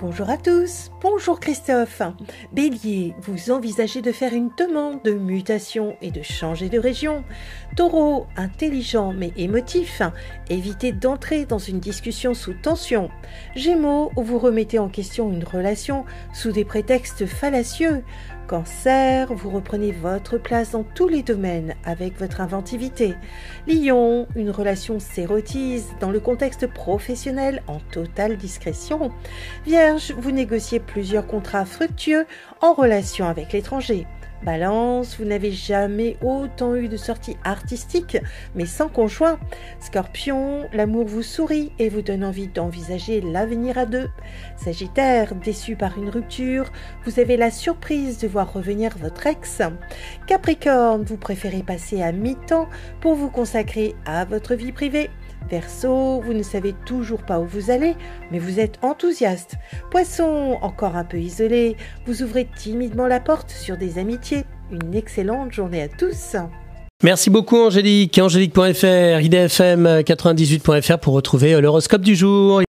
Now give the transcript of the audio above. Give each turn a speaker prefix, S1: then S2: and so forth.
S1: Bonjour à tous, bonjour Christophe. Bélier, vous envisagez de faire une demande de mutation et de changer de région. Taureau, intelligent mais émotif, évitez d'entrer dans une discussion sous tension. Gémeaux, vous remettez en question une relation sous des prétextes fallacieux. Cancer, vous reprenez votre place dans tous les domaines avec votre inventivité. Lion, une relation s'érotise dans le contexte professionnel en totale discrétion. Vous négociez plusieurs contrats fructueux en relation avec l'étranger. Balance, vous n'avez jamais autant eu de sorties artistiques, mais sans conjoint. Scorpion, l'amour vous sourit et vous donne envie d'envisager l'avenir à deux. Sagittaire, déçu par une rupture, vous avez la surprise de voir revenir votre ex. Capricorne, vous préférez passer à mi-temps pour vous consacrer à votre vie privée. Verseau, vous ne savez toujours pas où vous allez, mais vous êtes enthousiaste. Poisson, encore un peu isolé, vous ouvrez timidement la porte sur des amitiés. Une excellente journée à tous.
S2: Merci beaucoup Angélique. Angélique.fr, idfm98.fr pour retrouver l'horoscope du jour.